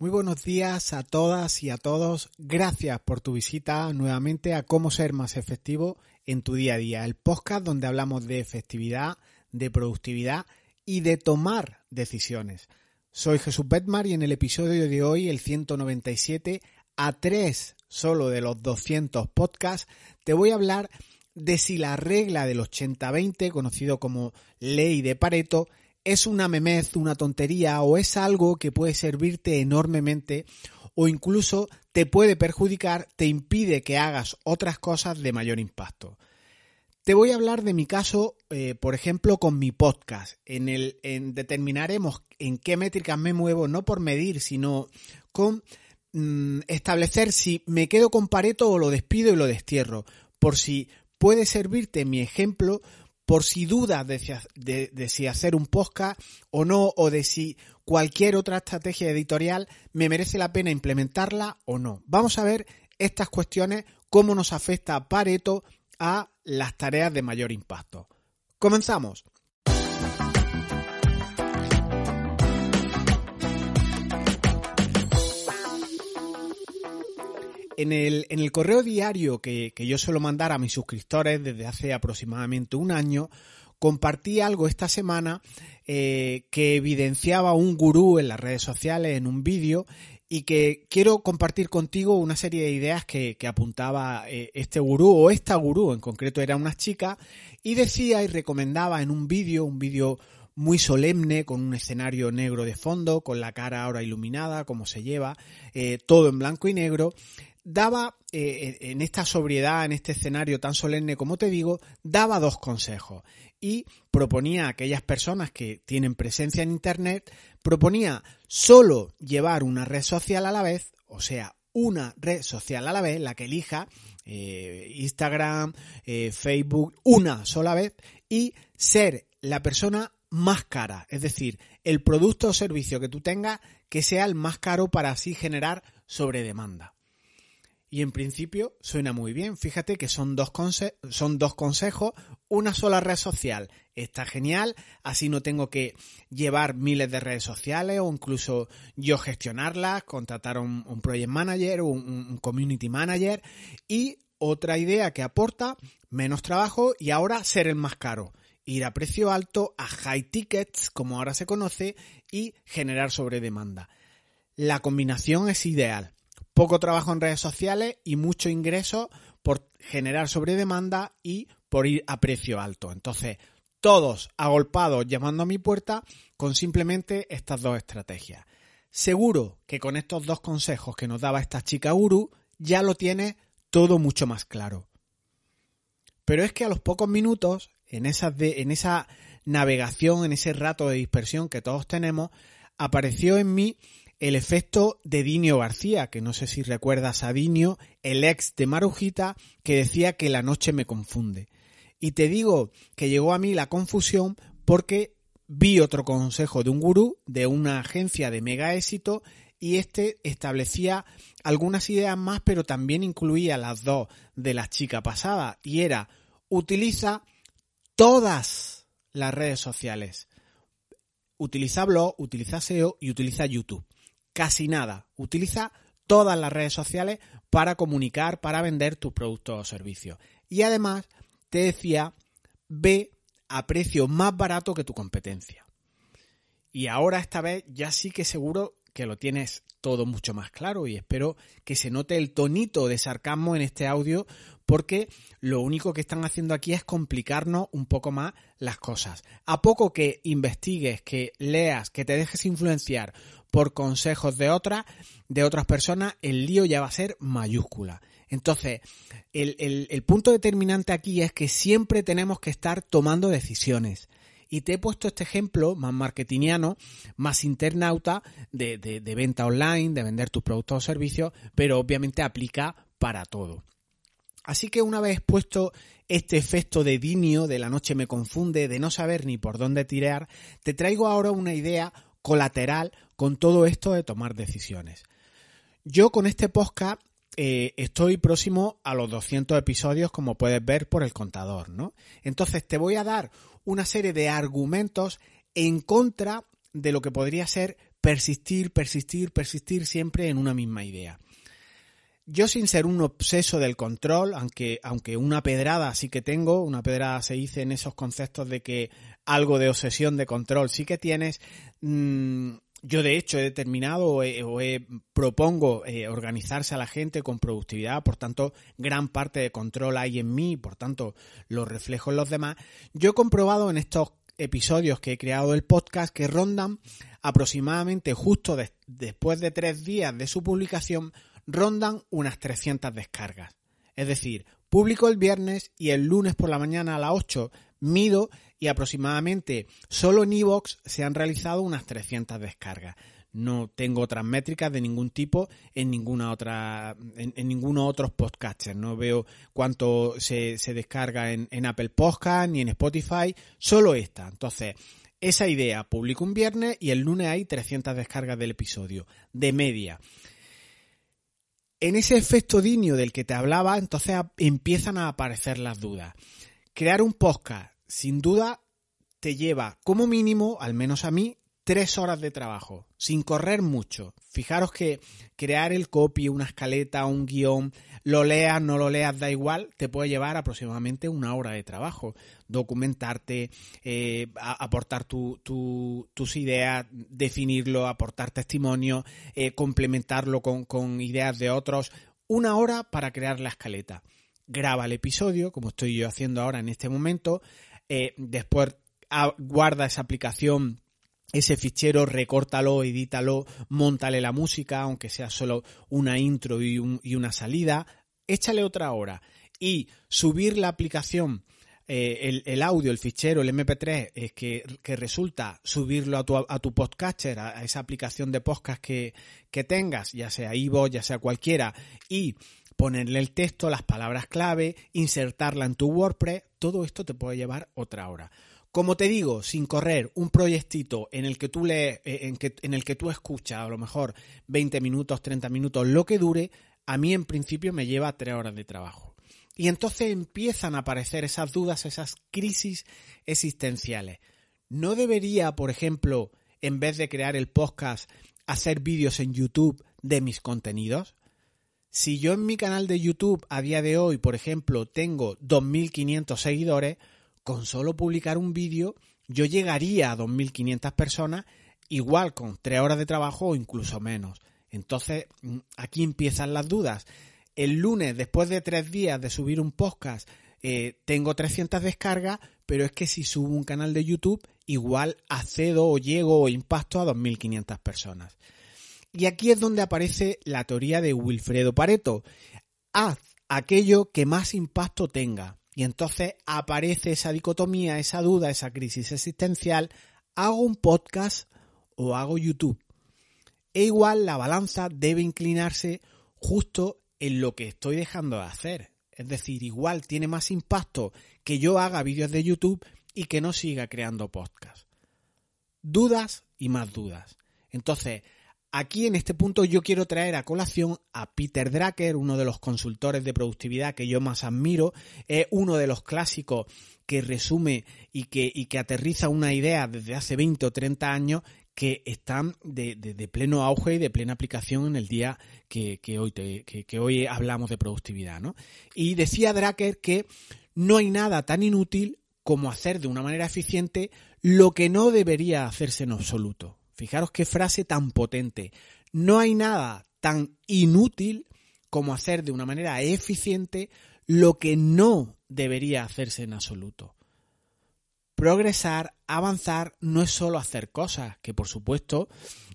Muy buenos días a todas y a todos. Gracias por tu visita nuevamente a Cómo ser más efectivo en tu día a día, el podcast donde hablamos de efectividad, de productividad y de tomar decisiones. Soy Jesús Betmar y en el episodio de hoy, el 197, a tres solo de los 200 podcasts, te voy a hablar de si la regla del 80-20, conocido como ley de Pareto, es una memez, una tontería o es algo que puede servirte enormemente o incluso te puede perjudicar, te impide que hagas otras cosas de mayor impacto. Te voy a hablar de mi caso, eh, por ejemplo, con mi podcast. En el en determinaremos en qué métricas me muevo, no por medir, sino con mm, establecer si me quedo con Pareto o lo despido y lo destierro. Por si puede servirte mi ejemplo por si dudas de, si hacer un podcast o no, o de si cualquier otra estrategia editorial me merece la pena implementarla o no. Vamos a ver estas cuestiones, cómo nos afecta Pareto a las tareas de mayor impacto. Comenzamos. En el, en el correo diario que, yo suelo mandar a mis suscriptores desde hace aproximadamente un año, compartí algo esta semana eh, que evidenciaba un gurú en las redes sociales en un vídeo y que quiero compartir contigo una serie de ideas que, apuntaba eh, este gurú o esta gurú en concreto era una chica y decía y recomendaba en un vídeo, un vídeo muy solemne, con un escenario negro de fondo, con la cara ahora iluminada, como se lleva, eh, todo en blanco y negro, daba, eh, en esta sobriedad, en este escenario tan solemne como te digo, daba dos consejos y proponía a aquellas personas que tienen presencia en Internet, proponía solo llevar una red social a la vez, o sea, una red social a la vez, la que elija, eh, Instagram, eh, Facebook, una sola vez, y ser la persona más cara, es decir, el producto o servicio que tú tengas que sea el más caro para así generar sobre demanda. Y en principio suena muy bien. Fíjate que son dos, son dos consejos, una sola red social. Está genial, así no tengo que llevar miles de redes sociales o incluso yo gestionarlas, contratar un, un project manager o un, un community manager. Y otra idea que aporta menos trabajo y ahora ser el más caro. Ir a precio alto, a high tickets, como ahora se conoce, y generar sobre demanda. La combinación es ideal poco trabajo en redes sociales y mucho ingreso por generar sobre demanda y por ir a precio alto. Entonces, todos agolpados llamando a mi puerta con simplemente estas dos estrategias. Seguro que con estos dos consejos que nos daba esta chica Uru ya lo tiene todo mucho más claro. Pero es que a los pocos minutos, en, en esa navegación, en ese rato de dispersión que todos tenemos, apareció en mí el efecto de Dinio García, que no sé si recuerdas a Dinio, el ex de Marujita, que decía que la noche me confunde. Y te digo que llegó a mí la confusión porque vi otro consejo de un gurú de una agencia de mega éxito y este establecía algunas ideas más, pero también incluía las dos de la chica pasada y era utiliza todas las redes sociales. Utiliza blog, utiliza SEO y utiliza YouTube casi nada. Utiliza todas las redes sociales para comunicar, para vender tus productos o servicios. Y además te decía, ve a precio más barato que tu competencia. Y ahora esta vez ya sí que seguro que lo tienes todo mucho más claro y espero que se note el tonito de sarcasmo en este audio porque lo único que están haciendo aquí es complicarnos un poco más las cosas. A poco que investigues, que leas, que te dejes influenciar por consejos de otras, de otras personas, el lío ya va a ser mayúscula. Entonces, el, el, punto determinante aquí es que siempre tenemos que estar tomando decisiones. Y te he puesto este ejemplo más marketingiano, más internauta de, de, venta online, de vender tus productos o servicios, pero obviamente aplica para todo. Así que una vez puesto este efecto de dinio, de la noche me confunde, de no saber ni por dónde tirar, te traigo ahora una idea colateral con todo esto de tomar decisiones. Yo con este podcast eh, estoy próximo a los 200 episodios, como puedes ver por el contador, ¿no? Entonces te voy a dar una serie de argumentos en contra de lo que podría ser persistir, persistir, persistir siempre en una misma idea. Yo sin ser un obseso del control, aunque, aunque una pedrada sí que tengo, una pedrada se dice en esos conceptos de que algo de obsesión de control sí que tienes, mmm, yo de hecho he determinado o, he, propongo eh, organizarse a la gente con productividad, por tanto gran parte de control hay en mí, por tanto lo reflejo en los demás. Yo he comprobado en estos episodios que he creado el podcast que rondan aproximadamente justo después de tres días de su publicación, rondan unas 300 descargas. Es decir, publico el viernes y el lunes por la mañana a las 8 mido y aproximadamente solo en iVoox se han realizado unas 300 descargas. No tengo otras métricas de ningún tipo en ninguna otra, en, en ninguno otros podcasters. No veo cuánto se, descarga en, en Apple Podcast ni en Spotify, solo esta. Entonces, esa idea publico un viernes y el lunes hay 300 descargas del episodio, de media. En ese efecto dinio del que te hablaba, entonces empiezan a aparecer las dudas. Crear un podcast sin duda te lleva como mínimo, al menos a mí, tres horas de trabajo, sin correr mucho. Fijaros que crear el copy, una escaleta, un guion, lo leas, no lo leas, da igual, te puede llevar aproximadamente una hora de trabajo. Documentarte, eh, aportar tus ideas, definirlo, aportar testimonio, eh, complementarlo con, con ideas de otros. Una hora para crear la escaleta. Graba el episodio, como estoy yo haciendo ahora en este momento, eh, después guarda esa aplicación ese fichero, recórtalo, edítalo, montale la música, aunque sea solo una intro y, una salida, échale otra hora. Y subir la aplicación, eh, el, audio, el fichero, el MP3, es que, resulta subirlo a tu, a tu podcaster, a, esa aplicación de podcast que, que tengas, ya sea Ivo, ya sea cualquiera, y ponerle el texto, las palabras clave, insertarla en tu WordPress, todo esto te puede llevar otra hora. Como te digo, sin correr, un proyectito en el que tú lees, eh, en, que, en el que tú escuchas a lo mejor 20 minutos, 30 minutos, lo que dure, a mí en principio me lleva 3 horas de trabajo. Y entonces empiezan a aparecer esas dudas, esas crisis existenciales. ¿No debería, por ejemplo, en vez de crear el podcast, hacer vídeos en YouTube de mis contenidos? Si yo en mi canal de YouTube a día de hoy, por ejemplo, tengo 2.500 seguidores, con solo publicar un vídeo yo llegaría a 2.500 personas igual con 3 horas de trabajo o incluso menos. Entonces, mm, aquí empiezan las dudas. El lunes, después de tres días de subir un podcast, eh, tengo 300 descargas, pero es que si subo un canal de YouTube, igual accedo o llego o impacto a 2.500 personas. Y aquí es donde aparece la teoría de Wilfredo Pareto. Haz aquello que más impacto tenga. Y entonces aparece esa dicotomía, esa duda, esa crisis existencial. ¿Hago un podcast o hago YouTube? E igual la balanza debe inclinarse justo en lo que estoy dejando de hacer. Es decir, igual tiene más impacto que yo haga vídeos de YouTube y que no siga creando podcast. Dudas y más dudas. Entonces, Aquí en este punto yo quiero traer a colación a Peter Drucker, uno de los consultores de productividad que yo más admiro, es uno de los clásicos que resume y que, y que aterriza una idea desde hace 20 o 30 años que están de, pleno auge y de plena aplicación en el día que, hoy, que, hoy hablamos de productividad. ¿no? Y decía Drucker que no hay nada tan inútil como hacer de una manera eficiente lo que no debería hacerse en absoluto. Fijaros qué frase tan potente. No hay nada tan inútil como hacer de una manera eficiente lo que no debería hacerse en absoluto. Progresar, avanzar, no es solo hacer cosas, que por supuesto,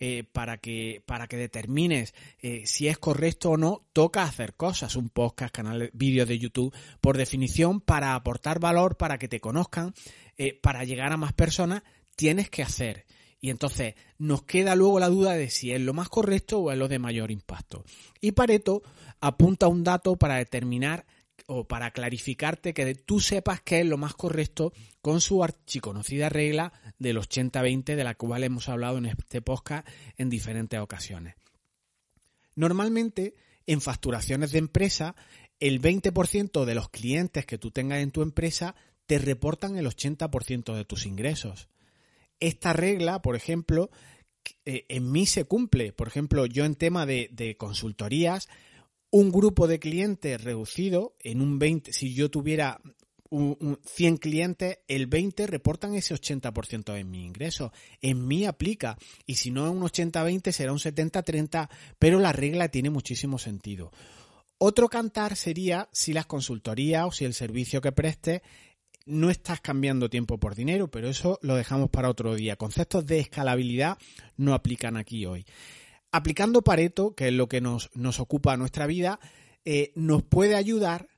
eh, para, que, para que determines eh, si es correcto o no, toca hacer cosas. Un podcast, canal, vídeos de YouTube, por definición, para aportar valor, para que te conozcan, eh, para llegar a más personas, tienes que hacer. Y entonces nos queda luego la duda de si es lo más correcto o es lo de mayor impacto. Y Pareto apunta un dato para determinar o para clarificarte que tú sepas qué es lo más correcto con su archiconocida regla del 80-20 de la cual hemos hablado en este podcast en diferentes ocasiones. Normalmente, en facturaciones de empresa, el 20% de los clientes que tú tengas en tu empresa te reportan el 80% de tus ingresos. Esta regla, por ejemplo, eh, en mí se cumple. Por ejemplo, yo en tema de, consultorías, un grupo de clientes reducido en un 20, si yo tuviera un, 100 clientes, el 20 reportan ese 80% de mi ingreso. En mí aplica. Y si no es un 80-20, será un 70-30, pero la regla tiene muchísimo sentido. Otro cantar sería si las consultorías o si el servicio que prestes no estás cambiando tiempo por dinero, pero eso lo dejamos para otro día. Conceptos de escalabilidad no aplican aquí hoy. Aplicando Pareto, que es lo que nos, nos ocupa nuestra vida, eh, nos puede ayudar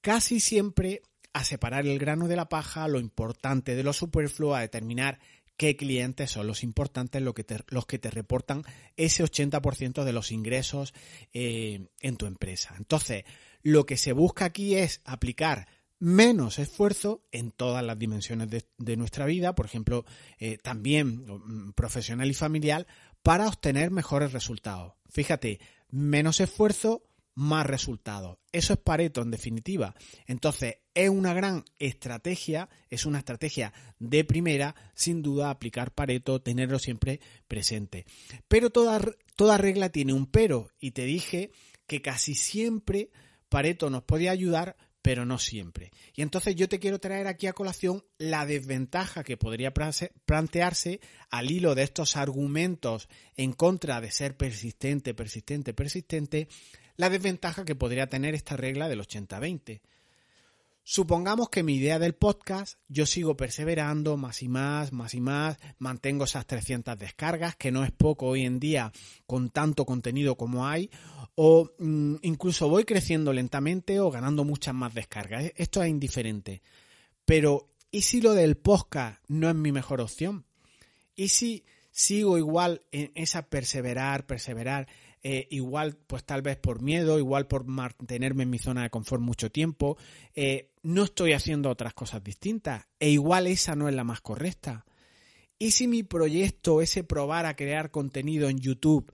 casi siempre a separar el grano de la paja, lo importante de lo superfluo, a determinar qué clientes son los importantes, los que te, los que te reportan ese 80% de los ingresos eh, en tu empresa. Entonces, lo que se busca aquí es aplicar menos esfuerzo en todas las dimensiones de, nuestra vida, por ejemplo, eh, también mm, profesional y familiar, para obtener mejores resultados. Fíjate, menos esfuerzo, más resultados. Eso es Pareto en definitiva. Entonces, es una gran estrategia, es una estrategia de primera, sin duda aplicar Pareto, tenerlo siempre presente. Pero toda, toda regla tiene un pero y te dije que casi siempre Pareto nos puede ayudar, pero no siempre. Y entonces yo te quiero traer aquí a colación la desventaja que podría plantearse al hilo de estos argumentos en contra de ser persistente, persistente, persistente, la desventaja que podría tener esta regla del 80-20. Supongamos que mi idea del podcast, yo sigo perseverando más y más, más y más, mantengo esas 300 descargas, que no es poco hoy en día con tanto contenido como hay, o mm, incluso voy creciendo lentamente o ganando muchas más descargas. E-, esto es indiferente. Pero, ¿y si lo del podcast no es mi mejor opción? ¿Y si sigo igual en esa perseverar, perseverar, eh, igual pues tal vez por miedo, igual por mantenerme en mi zona de confort mucho tiempo, eh, no estoy haciendo otras cosas distintas e igual esa no es la más correcta. ¿Y si mi proyecto, ese probar a crear contenido en YouTube,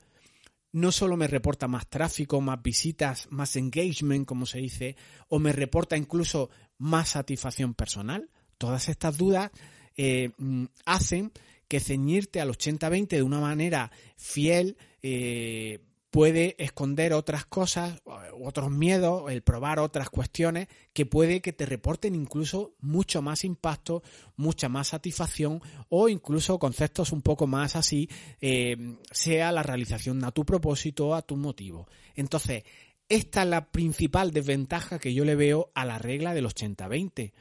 no solo me reporta más tráfico, más visitas, más engagement, como se dice, o me reporta incluso más satisfacción personal? Todas estas dudas eh, mm, hacen que ceñirte al 80-20 de una manera fiel, puede esconder otras cosas, otros miedos, el probar otras cuestiones que puede que te reporten incluso mucho más impacto, mucha más satisfacción o incluso conceptos un poco más así, eh, sea la realización a tu propósito o a tu motivo. Entonces, esta es la principal desventaja que yo le veo a la regla del 80-20.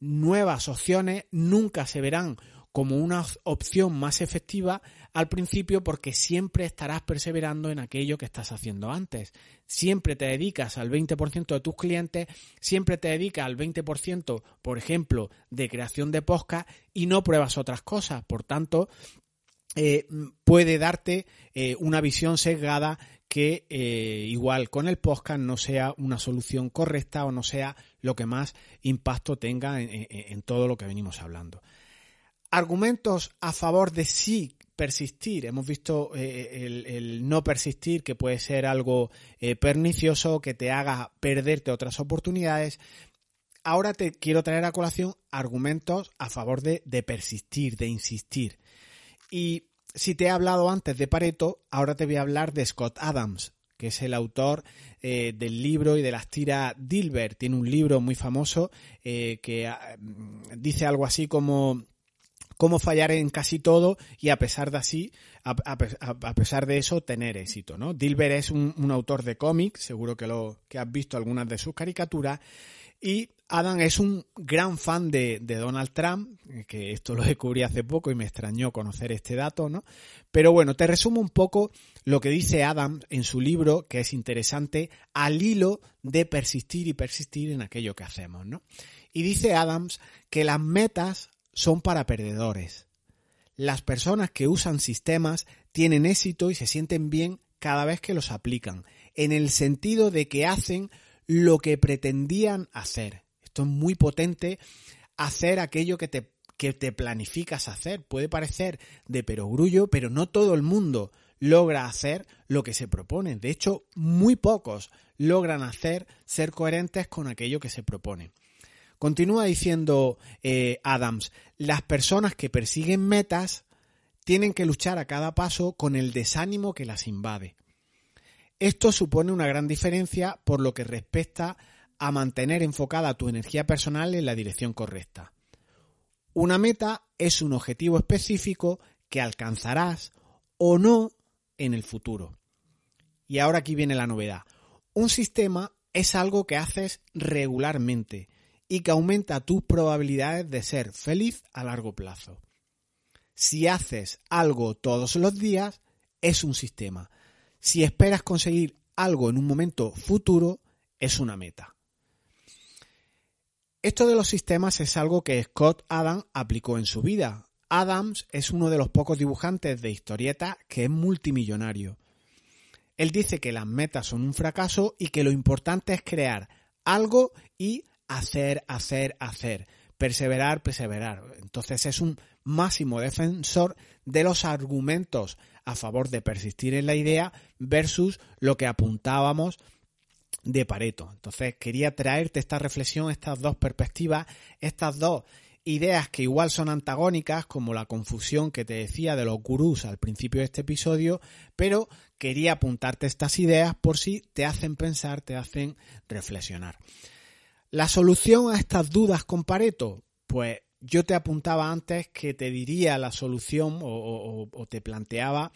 Nuevas opciones nunca se verán como una opción más efectiva al principio porque siempre estarás perseverando en aquello que estás haciendo antes. Siempre te dedicas al 20% de tus clientes, siempre te dedicas al 20%, por ejemplo, de creación de podcast y no pruebas otras cosas. Por tanto, eh, puede darte eh, una visión sesgada que eh, igual con el podcast no sea una solución correcta o no sea lo que más impacto tenga en todo lo que venimos hablando. Argumentos a favor de sí persistir. Hemos visto eh, el, no persistir, que puede ser algo eh, pernicioso, que te haga perderte otras oportunidades. Ahora te quiero traer a colación argumentos a favor de, persistir, de insistir. Y si te he hablado antes de Pareto, ahora te voy a hablar de Scott Adams, que es el autor eh, del libro y de las tiras Dilbert. Tiene un libro muy famoso que ah, dice algo así como cómo fallar en casi todo y a pesar de así, a, pesar de eso, tener éxito, ¿no? Dilbert es un, autor de cómics, seguro que lo que has visto algunas de sus caricaturas, y Adam es un gran fan de, Donald Trump, que esto lo descubrí hace poco y me extrañó conocer este dato, ¿no? Pero bueno, te resumo un poco lo que dice Adam en su libro, que es interesante, al hilo de persistir y persistir en aquello que hacemos, ¿no? Y dice Adams que las metas son para perdedores. Las personas que usan sistemas tienen éxito y se sienten bien cada vez que los aplican, en el sentido de que hacen lo que pretendían hacer. Esto es muy potente, hacer aquello que te, que te planificas hacer. Puede parecer de perogrullo, pero no todo el mundo logra hacer lo que se propone. De hecho, muy pocos logran hacer ser coherentes con aquello que se propone. Continúa diciendo eh, Adams, las personas que persiguen metas tienen que luchar a cada paso con el desánimo que las invade. Esto supone una gran diferencia por lo que respecta a mantener enfocada tu energía personal en la dirección correcta. Una meta es un objetivo específico que alcanzarás o no en el futuro. Y ahora aquí viene la novedad. Un sistema es algo que haces regularmente y que aumenta tus probabilidades de ser feliz a largo plazo. Si haces algo todos los días, es un sistema. Si esperas conseguir algo en un momento futuro, es una meta. Esto de los sistemas es algo que Scott Adams aplicó en su vida. Adams es uno de los pocos dibujantes de historieta que es multimillonario. Él dice que las metas son un fracaso y que lo importante es crear algo y hacer, hacer, hacer. Perseverar, perseverar. Entonces es un máximo defensor de los argumentos a favor de persistir en la idea versus lo que apuntábamos de Pareto. Entonces quería traerte esta reflexión, estas dos perspectivas, estas dos ideas que igual son antagónicas, como la confusión que te decía de los gurús al principio de este episodio, pero quería apuntarte estas ideas por si te hacen pensar, te hacen reflexionar. La solución a estas dudas con Pareto, pues yo te apuntaba antes que te diría la solución o, te planteaba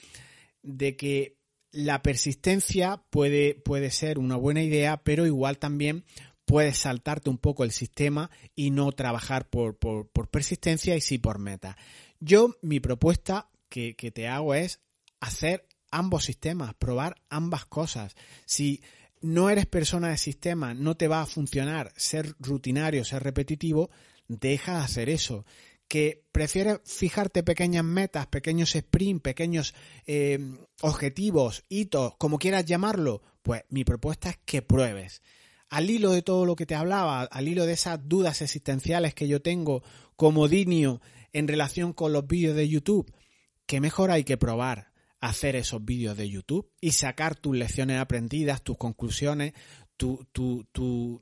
de que la persistencia puede, puede ser una buena idea, pero igual también puedes saltarte un poco el sistema y no trabajar por, por, persistencia y sí por meta. Yo, mi propuesta que, que te hago es hacer ambos sistemas, probar ambas cosas. Si no eres persona de sistema, no te va a funcionar ser rutinario, ser repetitivo, deja de hacer eso. Que prefieres fijarte pequeñas metas, pequeños sprints, pequeños eh, objetivos, hitos, como quieras llamarlo, pues mi propuesta es que pruebes. Al hilo de todo lo que te hablaba, al hilo de esas dudas existenciales que yo tengo como dinio en relación con los vídeos de YouTube, que mejor hay que probar hacer esos vídeos de YouTube y sacar tus lecciones aprendidas, tus conclusiones, tu, tu, tu,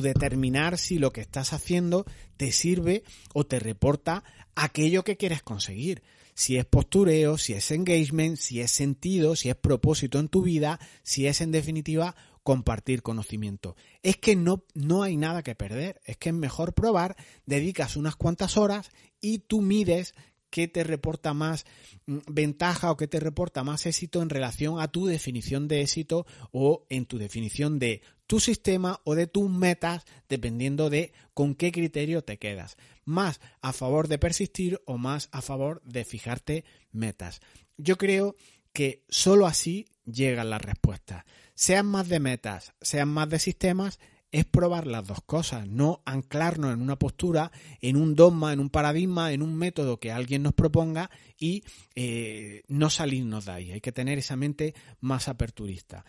determinar si lo que estás haciendo te sirve o te reporta aquello que quieres conseguir. Si es postureo, si es engagement, si es sentido, si es propósito en tu vida, si es en definitiva compartir conocimiento. Es que no, no hay nada que perder, es que es mejor probar, dedicas unas cuantas horas y tú mides qué te reporta más mm, ventaja o qué te reporta más éxito en relación a tu definición de éxito o en tu definición de tu sistema o de tus metas, dependiendo de con qué criterio te quedas. Más a favor de persistir o más a favor de fijarte metas. Yo creo que solo así llegan las respuestas. Sean más de metas, sean más de sistemas, es probar las dos cosas, no anclarnos en una postura, en un dogma, en un paradigma, en un método que alguien nos proponga y eh, no salirnos de ahí. Hay que tener esa mente más aperturista.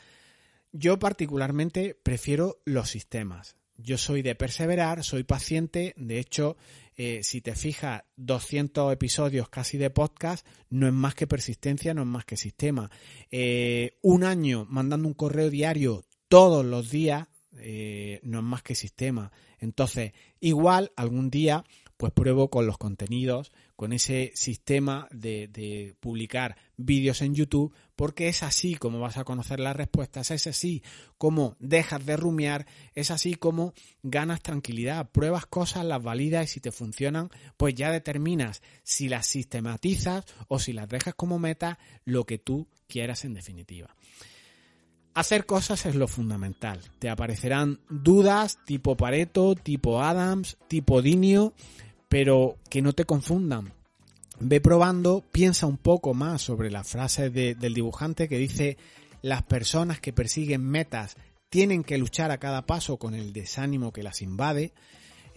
Yo particularmente prefiero los sistemas. Yo soy de perseverar, soy paciente. De hecho, eh, si te fijas, 200 episodios casi de podcast no es más que persistencia, no es más que sistema. Eh, un año mandando un correo diario todos los días eh, no es más que sistema. Entonces, igual algún día pues pruebo con los contenidos, con ese sistema de, publicar vídeos en YouTube, porque es así como vas a conocer las respuestas, es así como dejas de rumiar, es así como ganas tranquilidad, pruebas cosas, las validas y si te funcionan, pues ya determinas si las sistematizas o si las dejas como meta, lo que tú quieras en definitiva. Hacer cosas es lo fundamental. Te aparecerán dudas tipo Pareto, tipo Adams, tipo Dinio, pero que no te confundan. Ve probando, piensa un poco más sobre la frase del dibujante que dice las personas que persiguen metas tienen que luchar a cada paso con el desánimo que las invade.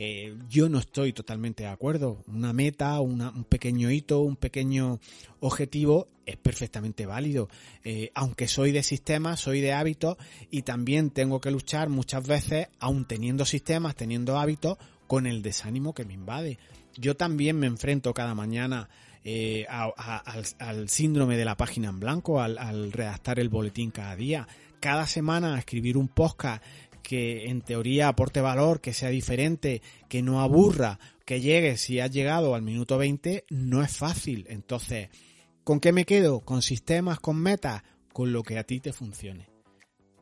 Eh, yo no estoy totalmente de acuerdo. Una meta, un pequeño hito, un pequeño objetivo es perfectamente válido. Eh, aunque soy de sistemas, soy de hábitos y también tengo que luchar muchas veces, aun teniendo sistemas, teniendo hábitos, con el desánimo que me invade. Yo también me enfrento cada mañana eh, al, síndrome de la página en blanco, al, al redactar el boletín cada día, cada semana a escribir un podcast que en teoría aporte valor, que sea diferente, que no aburra, que llegue si has llegado al minuto 20, no es fácil. Entonces, ¿Con qué me quedo? ¿Con sistemas, con metas? Con lo que a ti te funcione.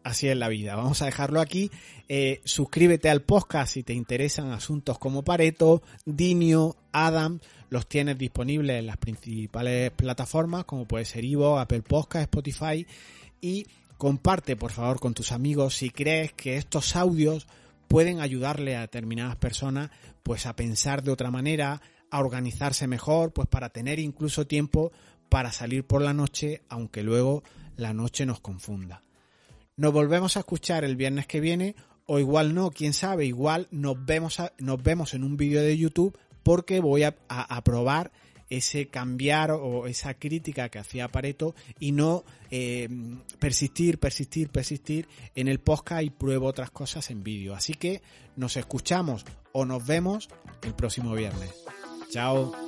Así es la vida. Vamos a dejarlo aquí. Eh, suscríbete al podcast si te interesan asuntos como Pareto, Dinio, Adam. Los tienes disponibles en las principales plataformas como puede ser Ivo, Apple Podcast, Spotify. Y comparte por favor con tus amigos si crees que estos audios pueden ayudarle a determinadas personas pues a pensar de otra manera, a organizarse mejor, pues para tener incluso tiempo para salir por la noche, aunque luego la noche nos confunda. Nos volvemos a escuchar el viernes que viene, o igual no, quién sabe, igual nos vemos, nos vemos en un vídeo de YouTube porque voy a, a, probar ese cambiar o esa crítica que hacía Pareto y no eh, persistir, persistir, persistir en el podcast y pruebo otras cosas en vídeo. Así que nos escuchamos o nos vemos el próximo viernes. Chao.